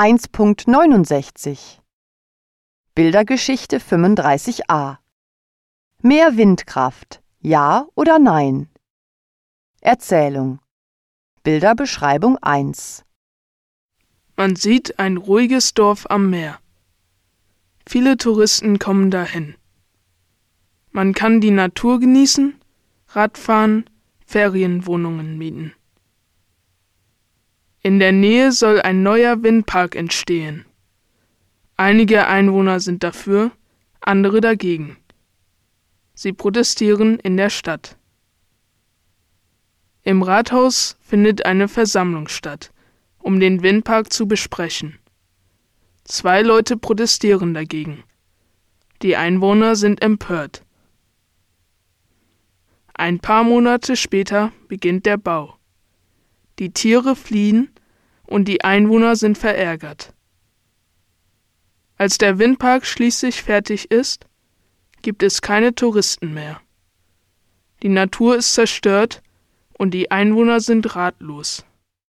1.69 Bildergeschichte 35a Mehr Windkraft, ja oder nein? Erzählung Bilderbeschreibung 1 Man sieht ein ruhiges Dorf am Meer. Viele Touristen kommen dahin. Man kann die Natur genießen, Radfahren, Ferienwohnungen mieten. In der Nähe soll ein neuer Windpark entstehen. Einige Einwohner sind dafür, andere dagegen. Sie protestieren in der Stadt. Im Rathaus findet eine Versammlung statt, um den Windpark zu besprechen. Zwei Leute protestieren dagegen. Die Einwohner sind empört. Ein paar Monate später beginnt der Bau. Die Tiere fliehen und die Einwohner sind verärgert. Als der Windpark schließlich fertig ist, gibt es keine Touristen mehr. Die Natur ist zerstört und die Einwohner sind ratlos.